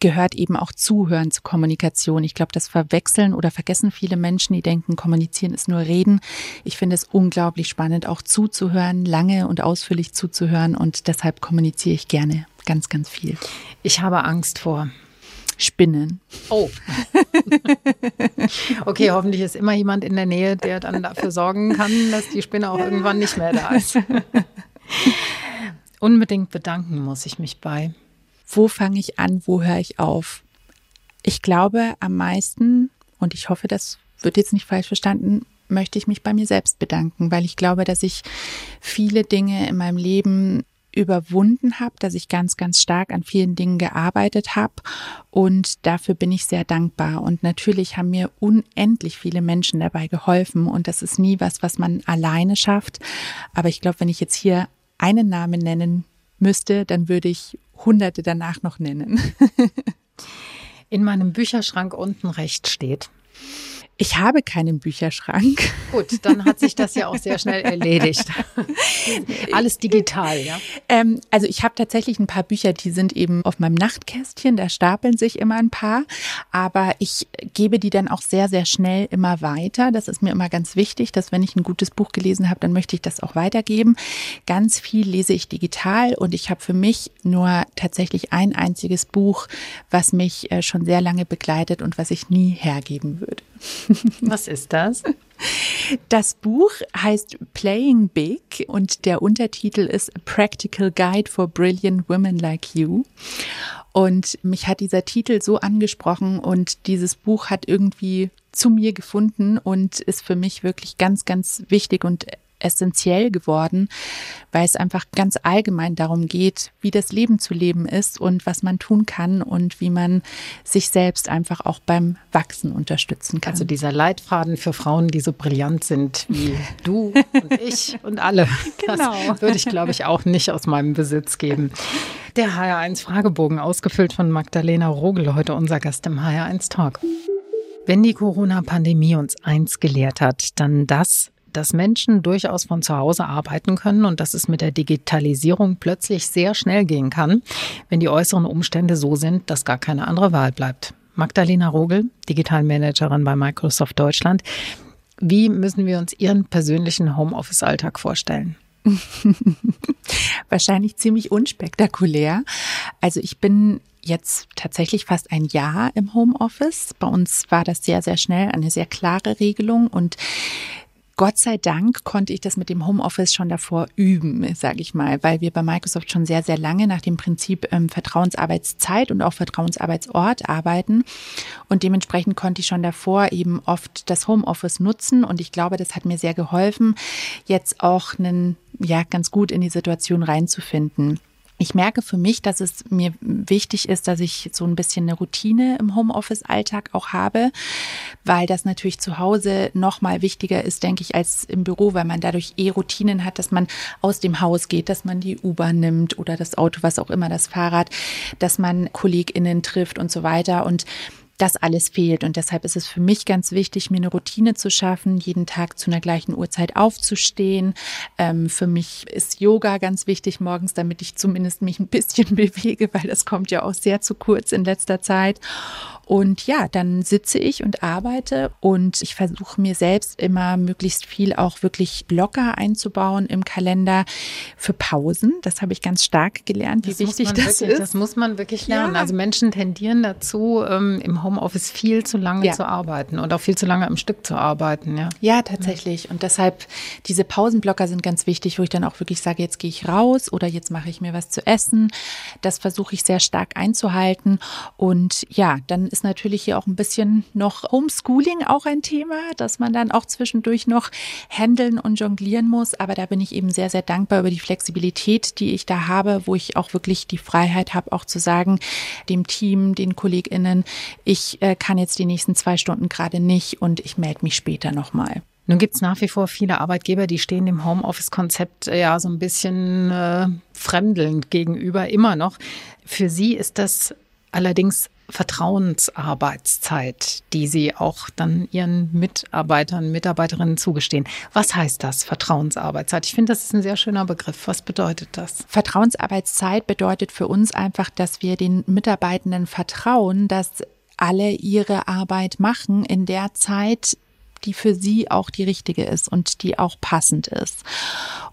gehört eben auch Zuhören zur Kommunikation. Ich glaube, das verwechseln oder vergessen viele Menschen, die denken, kommunizieren ist nur reden. Ich finde es unglaublich spannend, auch zuzuhören, lange und ausführlich zuzuhören und deshalb kommuniziere ich gerne ganz, ganz viel. Ich habe Angst vor Spinnen. Oh. *laughs* okay, hoffentlich ist immer jemand in der Nähe, der dann dafür sorgen kann, dass die Spinne auch irgendwann nicht mehr da ist. *laughs* Unbedingt bedanken muss ich mich bei wo fange ich an, wo höre ich auf? Ich glaube am meisten, und ich hoffe, das wird jetzt nicht falsch verstanden, möchte ich mich bei mir selbst bedanken, weil ich glaube, dass ich viele Dinge in meinem Leben überwunden habe, dass ich ganz, ganz stark an vielen Dingen gearbeitet habe und dafür bin ich sehr dankbar. Und natürlich haben mir unendlich viele Menschen dabei geholfen und das ist nie was, was man alleine schafft. Aber ich glaube, wenn ich jetzt hier einen Namen nennen müsste, dann würde ich Hunderte danach noch nennen. *laughs* In meinem Bücherschrank unten rechts steht. Ich habe keinen Bücherschrank. Gut, dann hat sich das ja auch sehr schnell erledigt. *laughs* Alles digital, ja? Ähm, also ich habe tatsächlich ein paar Bücher, die sind eben auf meinem Nachtkästchen, da stapeln sich immer ein paar, aber ich gebe die dann auch sehr, sehr schnell immer weiter. Das ist mir immer ganz wichtig, dass wenn ich ein gutes Buch gelesen habe, dann möchte ich das auch weitergeben. Ganz viel lese ich digital und ich habe für mich nur tatsächlich ein einziges Buch, was mich äh, schon sehr lange begleitet und was ich nie hergeben würde. Was ist das? Das Buch heißt Playing Big und der Untertitel ist A Practical Guide for Brilliant Women Like You. Und mich hat dieser Titel so angesprochen und dieses Buch hat irgendwie zu mir gefunden und ist für mich wirklich ganz, ganz wichtig und essentiell geworden, weil es einfach ganz allgemein darum geht, wie das Leben zu leben ist und was man tun kann und wie man sich selbst einfach auch beim Wachsen unterstützen kann. Also dieser Leitfaden für Frauen, die so brillant sind wie *laughs* du und ich und alle. Genau. Das würde ich, glaube ich, auch nicht aus meinem Besitz geben. Der HR1 Fragebogen, ausgefüllt von Magdalena Rogel, heute unser Gast im HR1 Talk. Wenn die Corona-Pandemie uns eins gelehrt hat, dann das, dass Menschen durchaus von zu Hause arbeiten können und dass es mit der Digitalisierung plötzlich sehr schnell gehen kann, wenn die äußeren Umstände so sind, dass gar keine andere Wahl bleibt. Magdalena Rogel, Digitalmanagerin bei Microsoft Deutschland. Wie müssen wir uns Ihren persönlichen Homeoffice-Alltag vorstellen? *laughs* Wahrscheinlich ziemlich unspektakulär. Also ich bin jetzt tatsächlich fast ein Jahr im Homeoffice. Bei uns war das sehr, sehr schnell eine sehr klare Regelung und Gott sei Dank konnte ich das mit dem Homeoffice schon davor üben, sage ich mal, weil wir bei Microsoft schon sehr, sehr lange nach dem Prinzip ähm, Vertrauensarbeitszeit und auch Vertrauensarbeitsort arbeiten. Und dementsprechend konnte ich schon davor eben oft das Homeoffice nutzen. Und ich glaube, das hat mir sehr geholfen, jetzt auch einen, ja, ganz gut in die Situation reinzufinden. Ich merke für mich, dass es mir wichtig ist, dass ich so ein bisschen eine Routine im Homeoffice-Alltag auch habe, weil das natürlich zu Hause noch mal wichtiger ist, denke ich, als im Büro, weil man dadurch eh Routinen hat, dass man aus dem Haus geht, dass man die U-Bahn nimmt oder das Auto, was auch immer, das Fahrrad, dass man KollegInnen trifft und so weiter. Und das alles fehlt. Und deshalb ist es für mich ganz wichtig, mir eine Routine zu schaffen, jeden Tag zu einer gleichen Uhrzeit aufzustehen. Ähm, für mich ist Yoga ganz wichtig morgens, damit ich zumindest mich ein bisschen *laughs* bewege, weil das kommt ja auch sehr zu kurz in letzter Zeit. Und ja, dann sitze ich und arbeite und ich versuche mir selbst immer möglichst viel auch wirklich locker einzubauen im Kalender für Pausen. Das habe ich ganz stark gelernt, wie das wichtig das wirklich, ist. Das muss man wirklich lernen. Ja. Also Menschen tendieren dazu, ähm, im Homeoffice viel zu lange ja. zu arbeiten und auch viel zu lange am Stück zu arbeiten. Ja, ja tatsächlich. Und deshalb, diese Pausenblocker sind ganz wichtig, wo ich dann auch wirklich sage, jetzt gehe ich raus oder jetzt mache ich mir was zu essen. Das versuche ich sehr stark einzuhalten. Und ja, dann ist ist natürlich hier auch ein bisschen noch Homeschooling auch ein Thema, dass man dann auch zwischendurch noch handeln und jonglieren muss. Aber da bin ich eben sehr, sehr dankbar über die Flexibilität, die ich da habe, wo ich auch wirklich die Freiheit habe, auch zu sagen, dem Team, den KollegInnen, ich äh, kann jetzt die nächsten zwei Stunden gerade nicht und ich melde mich später nochmal. Nun gibt es nach wie vor viele Arbeitgeber, die stehen dem Homeoffice-Konzept äh, ja so ein bisschen äh, fremdelnd gegenüber, immer noch. Für Sie ist das allerdings Vertrauensarbeitszeit, die Sie auch dann Ihren Mitarbeitern, Mitarbeiterinnen zugestehen. Was heißt das, Vertrauensarbeitszeit? Ich finde, das ist ein sehr schöner Begriff. Was bedeutet das? Vertrauensarbeitszeit bedeutet für uns einfach, dass wir den Mitarbeitenden vertrauen, dass alle ihre Arbeit machen in der Zeit, die für sie auch die richtige ist und die auch passend ist.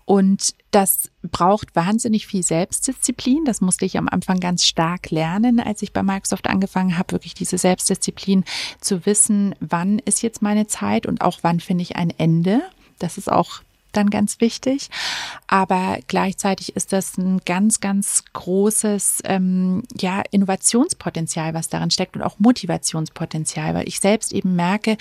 Und das braucht wahnsinnig viel Selbstdisziplin. Das musste ich am Anfang ganz stark lernen, als ich bei Microsoft angefangen habe, wirklich diese Selbstdisziplin zu wissen, wann ist jetzt meine Zeit und auch wann finde ich ein Ende. Das ist auch dann ganz wichtig. Aber gleichzeitig ist das ein ganz, ganz großes ähm, ja, Innovationspotenzial, was darin steckt und auch Motivationspotenzial, weil ich selbst eben merke,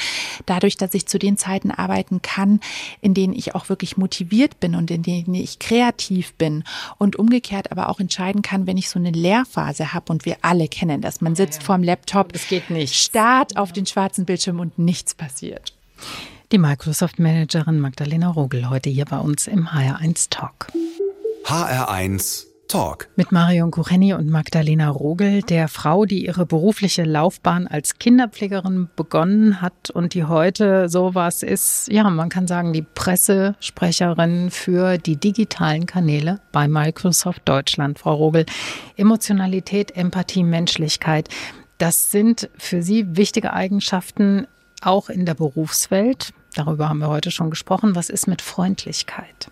dadurch, dass ich zu den Zeiten arbeiten kann, in denen ich auch wirklich motiviert bin und in denen ich kreativ bin und umgekehrt aber auch entscheiden kann, wenn ich so eine Lehrphase habe und wir alle kennen das. Man sitzt ja, vorm Laptop, es geht nicht. Start auf den schwarzen Bildschirm und nichts passiert. Die Microsoft-Managerin Magdalena Rogel heute hier bei uns im HR1 Talk. HR1 Talk. Mit Marion Kucheni und Magdalena Rogel, der Frau, die ihre berufliche Laufbahn als Kinderpflegerin begonnen hat und die heute sowas ist, ja, man kann sagen, die Pressesprecherin für die digitalen Kanäle bei Microsoft Deutschland. Frau Rogel, Emotionalität, Empathie, Menschlichkeit, das sind für Sie wichtige Eigenschaften auch in der Berufswelt. Darüber haben wir heute schon gesprochen. Was ist mit Freundlichkeit?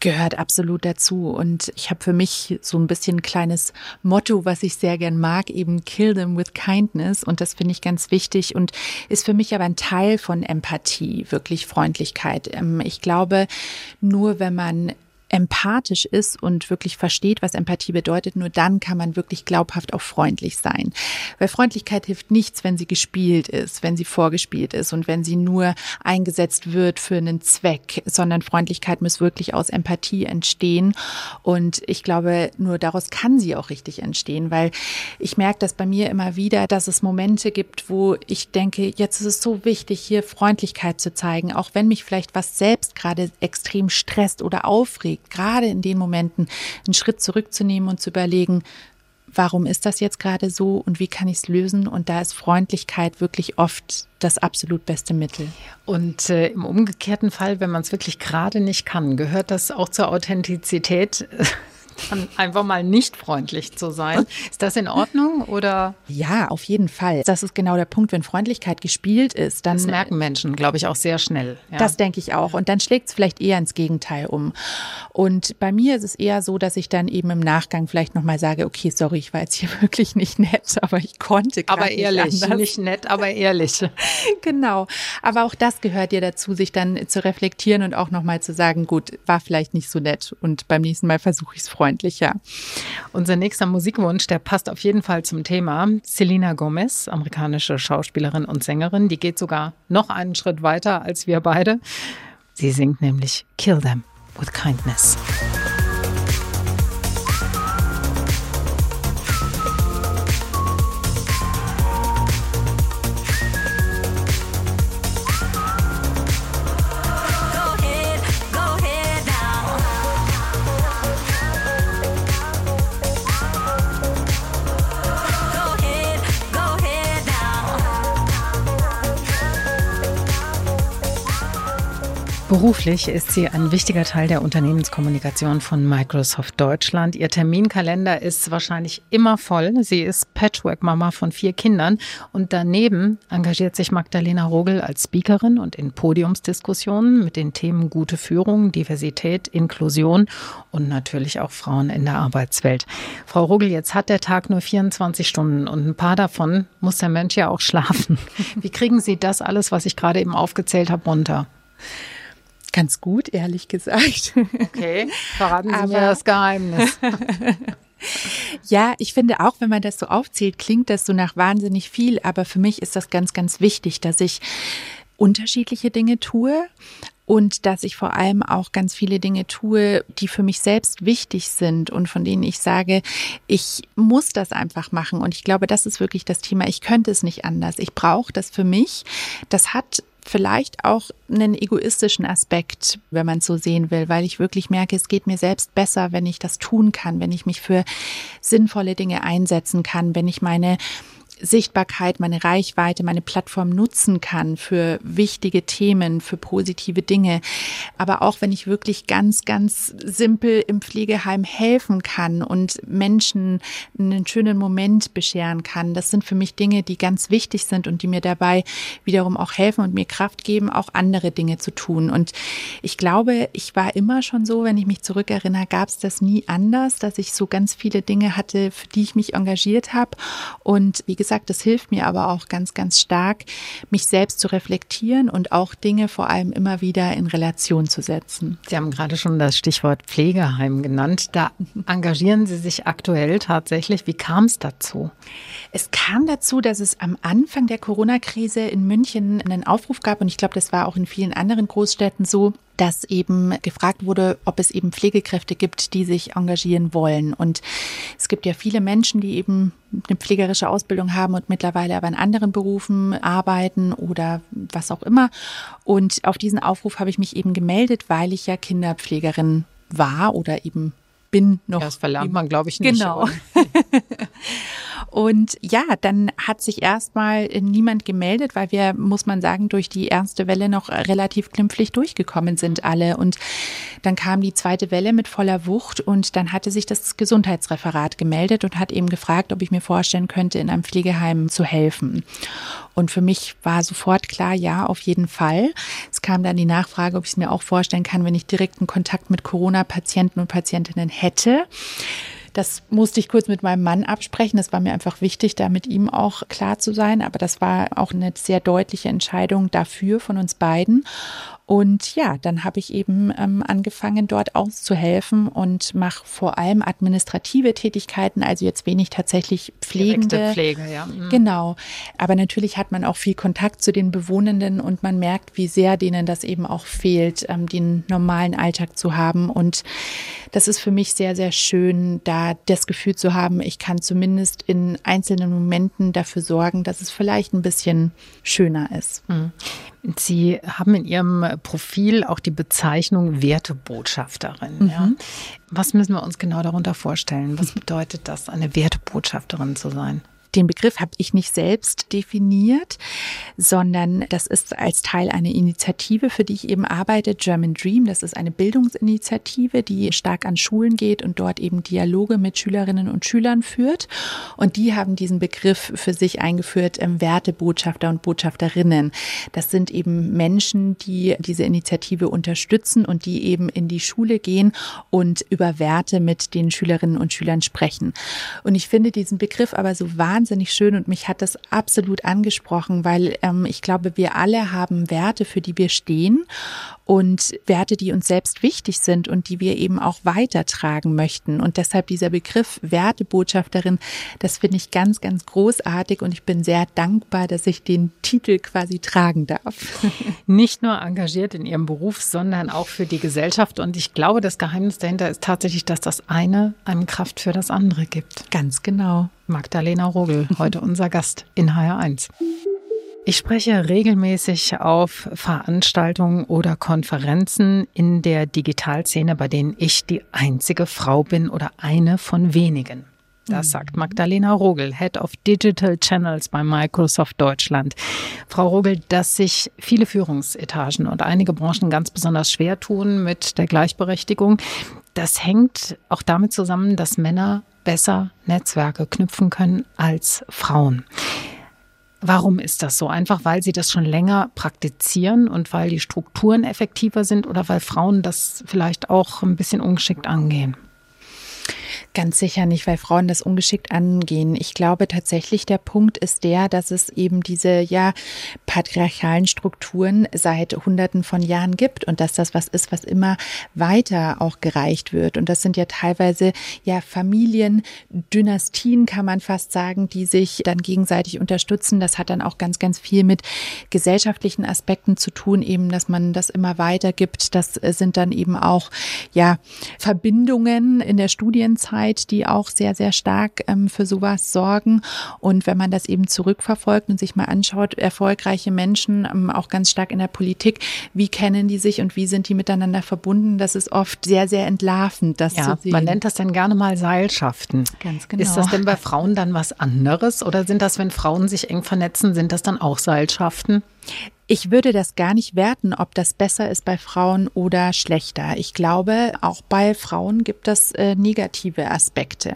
gehört absolut dazu. Und ich habe für mich so ein bisschen ein kleines Motto, was ich sehr gern mag, eben kill them with kindness. Und das finde ich ganz wichtig und ist für mich aber ein Teil von Empathie, wirklich Freundlichkeit. Ähm, ich glaube, nur wenn man empathisch ist und wirklich versteht, was Empathie bedeutet, nur dann kann man wirklich glaubhaft auch freundlich sein. Weil Freundlichkeit hilft nichts, wenn sie gespielt ist, wenn sie vorgespielt ist und wenn sie nur eingesetzt wird für einen Zweck, sondern Freundlichkeit muss wirklich aus Empathie entstehen. Und ich glaube, nur daraus kann sie auch richtig entstehen, weil ich merke das bei mir immer wieder, dass es Momente gibt, wo ich denke, jetzt ist es so wichtig, hier Freundlichkeit zu zeigen, auch wenn mich vielleicht was selbst gerade extrem stresst oder aufregt liegt, gerade in den Momenten einen Schritt zurückzunehmen und zu überlegen, warum ist das jetzt gerade so und wie kann ich es lösen? Und da ist Freundlichkeit wirklich oft das absolut beste Mittel. Und äh, im umgekehrten Fall, wenn man es wirklich gerade nicht kann, gehört das auch zur Authentizität? Einfach mal nicht freundlich zu sein. Ist das in Ordnung oder? Ja, auf jeden Fall. Das ist genau der Punkt, wenn Freundlichkeit gespielt ist, dann. Das merken Menschen, glaube ich, auch sehr schnell. Ja. Das denke ich auch. Und dann schlägt es vielleicht eher ins Gegenteil um. Und bei mir ist es eher so, dass ich dann eben im Nachgang vielleicht nochmal sage, okay, sorry, ich war jetzt hier *laughs* wirklich nicht nett, aber ich konnte Aber ehrlich, nicht, nicht nett, aber ehrlich. *laughs* genau. Aber auch das gehört dir dazu, sich dann zu reflektieren und auch nochmal zu sagen, gut, war vielleicht nicht so nett und beim nächsten Mal versuche ich es freundlich freundlicher. Unser nächster Musikwunsch, der passt auf jeden Fall zum Thema. Selena Gomez, amerikanische Schauspielerin und Sängerin, die geht sogar noch einen Schritt weiter als wir beide. Sie singt nämlich Kill Them with Kindness. Beruflich ist sie ein wichtiger Teil der Unternehmenskommunikation von Microsoft Deutschland. Ihr Terminkalender ist wahrscheinlich immer voll. Sie ist Patchwork-Mama von vier Kindern und daneben engagiert sich Magdalena Rogel als Speakerin und in Podiumsdiskussionen mit den Themen gute Führung, Diversität, Inklusion und natürlich auch Frauen in der Arbeitswelt. Frau Rogel, jetzt hat der Tag nur 24 Stunden und ein paar davon muss der Mensch ja auch schlafen. *laughs* Wie kriegen Sie das alles, was ich gerade eben aufgezählt habe, runter? Ganz gut, ehrlich gesagt. Okay, verraten Sie Aber, mir das Geheimnis. *laughs* ja, ich finde auch, wenn man das so aufzählt, klingt das so nach wahnsinnig viel. Aber für mich ist das ganz, ganz wichtig, dass ich unterschiedliche Dinge tue und dass ich vor allem auch ganz viele Dinge tue, die für mich selbst wichtig sind und von denen ich sage, ich muss das einfach machen. Und ich glaube, das ist wirklich das Thema. Ich könnte es nicht anders. Ich brauche das für mich. Das hat vielleicht auch einen egoistischen Aspekt, wenn man es so sehen will, weil ich wirklich merke, es geht mir selbst besser, wenn ich das tun kann, wenn ich mich für sinnvolle Dinge einsetzen kann, wenn ich meine Sichtbarkeit, meine Reichweite, meine Plattform nutzen kann für wichtige Themen, für positive Dinge. Aber auch wenn ich wirklich ganz, ganz simpel im Pflegeheim helfen kann und Menschen einen schönen Moment bescheren kann, das sind für mich Dinge, die ganz wichtig sind und die mir dabei wiederum auch helfen und mir Kraft geben, auch andere Dinge zu tun. Und ich glaube, ich war immer schon so, wenn ich mich zurückerinnere, gab es das nie anders, dass ich so ganz viele Dinge hatte, für die ich mich engagiert habe. Und wie gesagt, gesagt, das hilft mir aber auch ganz, ganz stark, mich selbst zu reflektieren und auch Dinge vor allem immer wieder in Relation zu setzen. Sie haben gerade schon das Stichwort Pflegeheim genannt. Da *laughs* engagieren Sie sich aktuell tatsächlich. Wie kam es dazu? Es kam dazu, dass es am Anfang der Corona-Krise in München einen Aufruf gab und ich glaube, das war auch in vielen anderen Großstädten so, dass eben gefragt wurde, ob es eben Pflegekräfte gibt, die sich engagieren wollen. Und es gibt ja viele Menschen, die eben eine pflegerische Ausbildung haben und mittlerweile aber in anderen Berufen arbeiten oder was auch immer. Und auf diesen Aufruf habe ich mich eben gemeldet, weil ich ja Kinderpflegerin war oder eben bin noch. Das verlernt man, glaube ich, nicht. Genau. Und ja, dann hat sich erstmal niemand gemeldet, weil wir, muss man sagen, durch die erste Welle noch relativ glimpflich durchgekommen sind alle. Und dann kam die zweite Welle mit voller Wucht und dann hatte sich das Gesundheitsreferat gemeldet und hat eben gefragt, ob ich mir vorstellen könnte, in einem Pflegeheim zu helfen. Und für mich war sofort klar, ja, auf jeden Fall. Es kam dann die Nachfrage, ob ich es mir auch vorstellen kann, wenn ich direkten Kontakt mit Corona-Patienten und Patientinnen hätte. Das musste ich kurz mit meinem Mann absprechen. Das war mir einfach wichtig, da mit ihm auch klar zu sein. Aber das war auch eine sehr deutliche Entscheidung dafür von uns beiden. Und ja, dann habe ich eben ähm, angefangen, dort auszuhelfen und mache vor allem administrative Tätigkeiten, also jetzt wenig tatsächlich pflegende. Direkte Pflege, ja. Mhm. Genau. Aber natürlich hat man auch viel Kontakt zu den Bewohnenden und man merkt, wie sehr denen das eben auch fehlt, ähm, den normalen Alltag zu haben. Und das ist für mich sehr, sehr schön, da das Gefühl zu haben, ich kann zumindest in einzelnen Momenten dafür sorgen, dass es vielleicht ein bisschen schöner ist. Mhm. Sie haben in Ihrem Profil auch die Bezeichnung Wertebotschafterin. Mhm. Ja. Was müssen wir uns genau darunter vorstellen? Was bedeutet das, eine Wertebotschafterin zu sein? Den Begriff habe ich nicht selbst definiert, sondern das ist als Teil einer Initiative, für die ich eben arbeite, German Dream. Das ist eine Bildungsinitiative, die stark an Schulen geht und dort eben Dialoge mit Schülerinnen und Schülern führt. Und die haben diesen Begriff für sich eingeführt, ähm, Wertebotschafter und Botschafterinnen. Das sind eben Menschen, die diese Initiative unterstützen und die eben in die Schule gehen und über Werte mit den Schülerinnen und Schülern sprechen. Und ich finde diesen Begriff aber so wahnsinnig wahnsinnig schön und mich hat das absolut angesprochen, weil ähm, ich glaube, wir alle haben Werte, für die wir stehen und Werte, die uns selbst wichtig sind und die wir eben auch weitertragen möchten. Und deshalb dieser Begriff Wertebotschafterin, das finde ich ganz, ganz großartig und ich bin sehr dankbar, dass ich den Titel quasi tragen darf. *laughs* Nicht nur engagiert in ihrem Beruf, sondern auch für die Gesellschaft. Und ich glaube, das Geheimnis dahinter ist tatsächlich, dass das eine einem Kraft für das andere gibt. Ganz genau. Magdalena Rogel, heute unser Gast in HR1. Ich spreche regelmäßig auf Veranstaltungen oder Konferenzen in der Digitalszene, bei denen ich die einzige Frau bin oder eine von wenigen. Das mhm. sagt Magdalena Rogel, Head of Digital Channels bei Microsoft Deutschland. Frau Rogel, dass sich viele Führungsetagen und einige Branchen ganz besonders schwer tun mit der Gleichberechtigung, das hängt auch damit zusammen, dass Männer besser Netzwerke knüpfen können als Frauen. Warum ist das so? Einfach weil sie das schon länger praktizieren und weil die Strukturen effektiver sind oder weil Frauen das vielleicht auch ein bisschen ungeschickt angehen? Ganz sicher nicht, weil Frauen das ungeschickt angehen. Ich glaube tatsächlich, der Punkt ist der, dass es eben diese ja patriarchalen Strukturen seit Hunderten von Jahren gibt und dass das was ist, was immer weiter auch gereicht wird. Und das sind ja teilweise ja Familien, Dynastien kann man fast sagen, die sich dann gegenseitig unterstützen. Das hat dann auch ganz, ganz viel mit gesellschaftlichen Aspekten zu tun, eben, dass man das immer weiter gibt. Das sind dann eben auch ja Verbindungen in der Studienzeit Arbeit, die auch sehr, sehr stark ähm, für sowas sorgen. Und wenn man das eben zurückverfolgt und sich mal anschaut, erfolgreiche Menschen, ähm, auch ganz stark in der Politik, wie kennen die sich und wie sind die miteinander verbunden, das ist oft sehr, sehr entlarvend, das ja, zu sehen. Man nennt das dann gerne mal Seilschaften. Ganz genau. Ist das denn bei Frauen dann was anderes oder sind das, wenn Frauen sich eng vernetzen, sind das dann auch Seilschaften? Ich würde das gar nicht werten, ob das besser ist bei Frauen oder schlechter. Ich glaube, auch bei Frauen gibt es äh, negative Aspekte.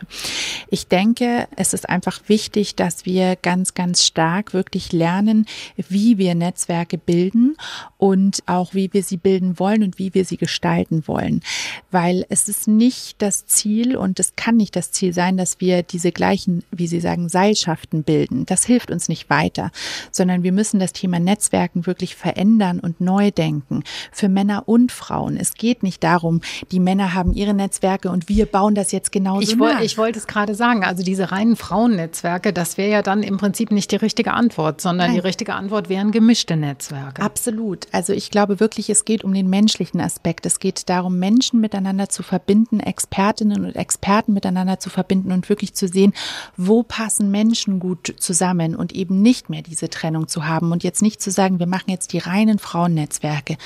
Ich denke, es ist einfach wichtig, dass wir ganz, ganz stark wirklich lernen, wie wir Netzwerke bilden und auch wie wir sie bilden wollen und wie wir sie gestalten wollen. Weil es ist nicht das Ziel und es kann nicht das Ziel sein, dass wir diese gleichen, wie Sie sagen, Seilschaften bilden. Das hilft uns nicht weiter, sondern wir müssen das Thema Netzwerken wirklich verändern und neu denken. Für Männer und Frauen. Es geht nicht darum, die Männer haben ihre Netzwerke und wir bauen das jetzt genauso ich nach. Ich wollte es gerade sagen. Also diese reinen Frauennetzwerke, das wäre ja dann im Prinzip nicht die richtige Antwort, sondern Nein. die richtige Antwort wären gemischte Netzwerke. Absolut. Also ich glaube wirklich, es geht um den menschlichen Aspekt. Es geht darum, Menschen miteinander zu verbinden, Expertinnen und Experten miteinander zu verbinden und wirklich zu sehen, wo passen Menschen gut zusammen und eben nicht mehr diese Trennung zu haben und jetzt nicht zu sagen, wir machen jetzt die reinen Frauennetzwerke.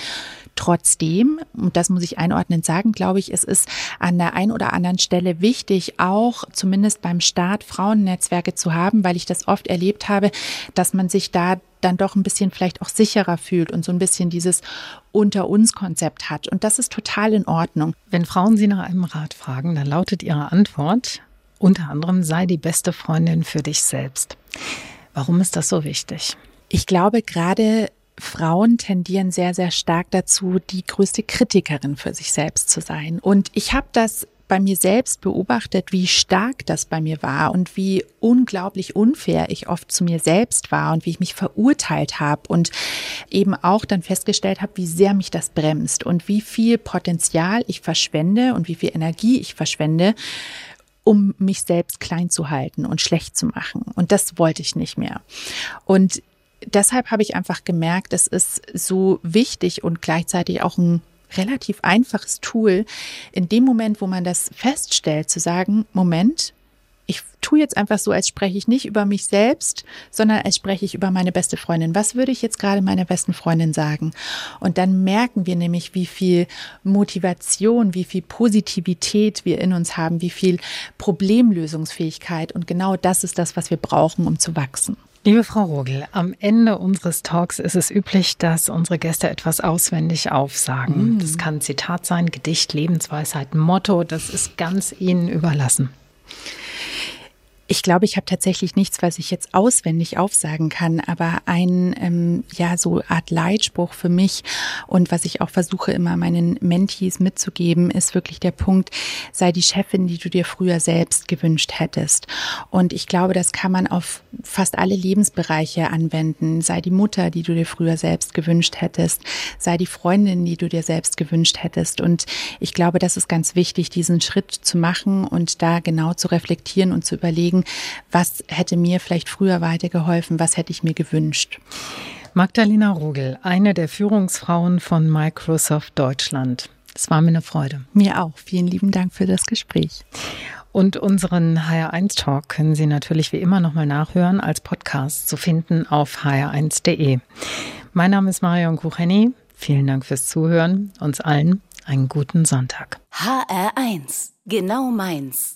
Trotzdem, und das muss ich einordnend sagen, glaube ich, es ist an der einen oder anderen Stelle wichtig, auch zumindest beim Start Frauennetzwerke zu haben, weil ich das oft erlebt habe, dass man sich da dann doch ein bisschen vielleicht auch sicherer fühlt und so ein bisschen dieses unter uns Konzept hat. Und das ist total in Ordnung. Wenn Frauen Sie nach einem Rat fragen, dann lautet Ihre Antwort unter anderem, sei die beste Freundin für dich selbst. Warum ist das so wichtig? Ich glaube, gerade Frauen tendieren sehr, sehr stark dazu, die größte Kritikerin für sich selbst zu sein. Und ich habe das bei mir selbst beobachtet, wie stark das bei mir war und wie unglaublich unfair ich oft zu mir selbst war und wie ich mich verurteilt habe und eben auch dann festgestellt habe, wie sehr mich das bremst und wie viel Potenzial ich verschwende und wie viel Energie ich verschwende, um mich selbst klein zu halten und schlecht zu machen. Und das wollte ich nicht mehr. Und deshalb habe ich einfach gemerkt, es ist so wichtig und gleichzeitig auch ein relativ einfaches Tool, in dem Moment, wo man das feststellt, zu sagen, Moment, ich tue jetzt einfach so, als spreche ich nicht über mich selbst, sondern als spreche ich über meine beste Freundin. Was würde ich jetzt gerade meiner besten Freundin sagen? Und dann merken wir nämlich, wie viel Motivation, wie viel Positivität wir in uns haben, wie viel Problemlösungsfähigkeit. Und genau das ist das, was wir brauchen, um zu wachsen. Liebe Frau Rogel, am Ende unseres Talks ist es üblich, dass unsere Gäste etwas auswendig aufsagen. Mm. Das kann Zitat sein, Gedicht, Lebensweisheit, Motto, das ist ganz Ihnen überlassen. Ich glaube, ich habe tatsächlich nichts, was ich jetzt auswendig aufsagen kann, aber ein, ähm, ja, so Art Leitspruch für mich und was ich auch versuche immer meinen Mentees mitzugeben, ist wirklich der Punkt, sei die Chefin, die du dir früher selbst gewünscht hättest. Und ich glaube, das kann man auf fast alle Lebensbereiche anwenden. Sei die Mutter, die du dir früher selbst gewünscht hättest. Sei die Freundin, die du dir selbst gewünscht hättest. Und ich glaube, das ist ganz wichtig, diesen Schritt zu machen und da genau zu reflektieren und zu überlegen, überlegen, was hätte mir vielleicht früher weitergeholfen, was hätte ich mir gewünscht. Magdalena Rogel, eine der Führungsfrauen von Microsoft Deutschland. Es war mir eine Freude. Mir auch. Vielen lieben Dank für das Gespräch. Und unseren HR1 Talk können Sie natürlich wie immer nochmal nachhören als Podcast zu finden auf hr1.de. Mein Name ist Marion Kucheni. Vielen Dank fürs Zuhören. Uns allen einen guten Sonntag. HR1, genau meins.